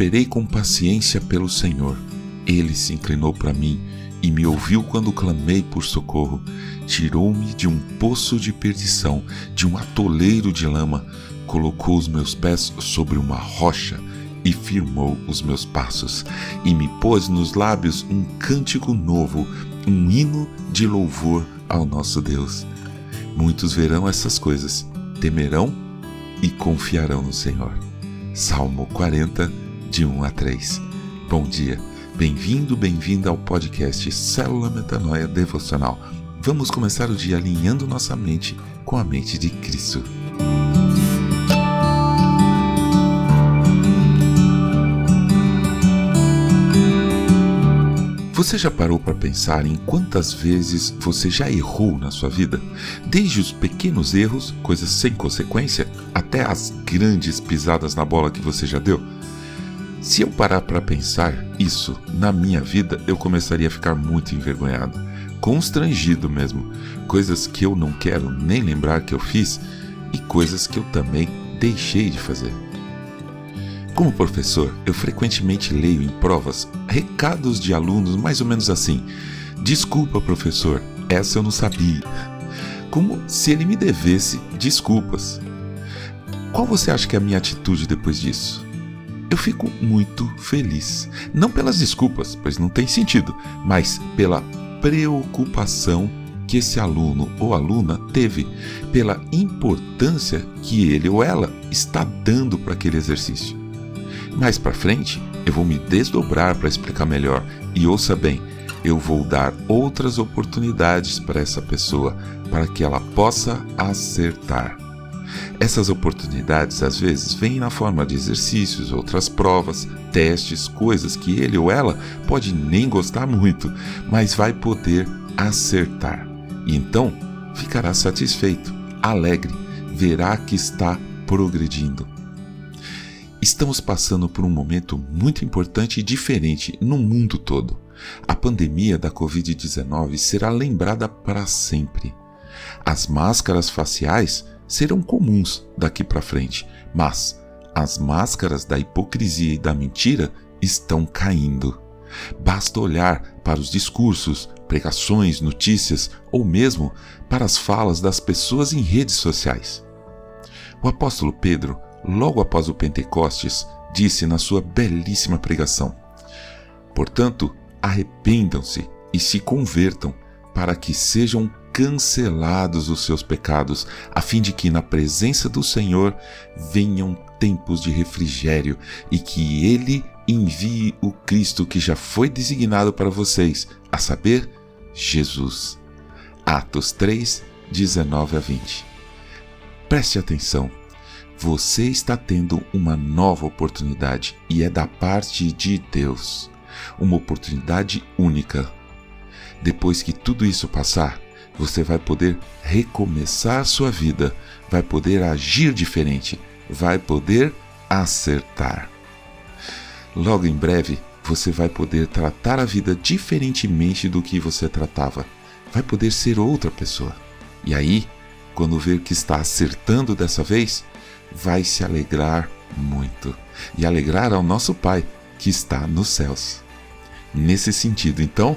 Esperei com paciência pelo Senhor. Ele se inclinou para mim e me ouviu quando clamei por socorro. Tirou-me de um poço de perdição, de um atoleiro de lama, colocou os meus pés sobre uma rocha e firmou os meus passos, e me pôs nos lábios um cântico novo, um hino de louvor ao nosso Deus. Muitos verão essas coisas, temerão e confiarão no Senhor. Salmo 40, de 1 a 3. Bom dia, bem-vindo, bem-vinda ao podcast Célula Metanoia Devocional. Vamos começar o dia alinhando nossa mente com a mente de Cristo. Você já parou para pensar em quantas vezes você já errou na sua vida? Desde os pequenos erros, coisas sem consequência, até as grandes pisadas na bola que você já deu? Se eu parar para pensar isso na minha vida, eu começaria a ficar muito envergonhado, constrangido mesmo. Coisas que eu não quero nem lembrar que eu fiz e coisas que eu também deixei de fazer. Como professor, eu frequentemente leio em provas recados de alunos mais ou menos assim: Desculpa, professor, essa eu não sabia. Como se ele me devesse desculpas. Qual você acha que é a minha atitude depois disso? Eu fico muito feliz. Não pelas desculpas, pois não tem sentido, mas pela preocupação que esse aluno ou aluna teve, pela importância que ele ou ela está dando para aquele exercício. Mais para frente, eu vou me desdobrar para explicar melhor e ouça bem, eu vou dar outras oportunidades para essa pessoa para que ela possa acertar. Essas oportunidades às vezes vêm na forma de exercícios, outras provas, testes, coisas que ele ou ela pode nem gostar muito, mas vai poder acertar. E então ficará satisfeito, alegre, verá que está progredindo. Estamos passando por um momento muito importante e diferente no mundo todo. A pandemia da Covid-19 será lembrada para sempre. As máscaras faciais serão comuns daqui para frente, mas as máscaras da hipocrisia e da mentira estão caindo. Basta olhar para os discursos, pregações, notícias ou mesmo para as falas das pessoas em redes sociais. O apóstolo Pedro logo após o Pentecostes, disse na sua belíssima pregação: Portanto, arrependam-se e se convertam, para que sejam cancelados os seus pecados, a fim de que na presença do Senhor venham tempos de refrigério e que Ele envie o Cristo que já foi designado para vocês, a saber, Jesus. Atos 3, 19 a 20. Preste atenção você está tendo uma nova oportunidade e é da parte de Deus. Uma oportunidade única. Depois que tudo isso passar, você vai poder recomeçar sua vida, vai poder agir diferente, vai poder acertar. Logo em breve, você vai poder tratar a vida diferentemente do que você tratava. Vai poder ser outra pessoa. E aí, quando ver que está acertando dessa vez, vai se alegrar muito e alegrar ao nosso Pai que está nos céus. Nesse sentido, então,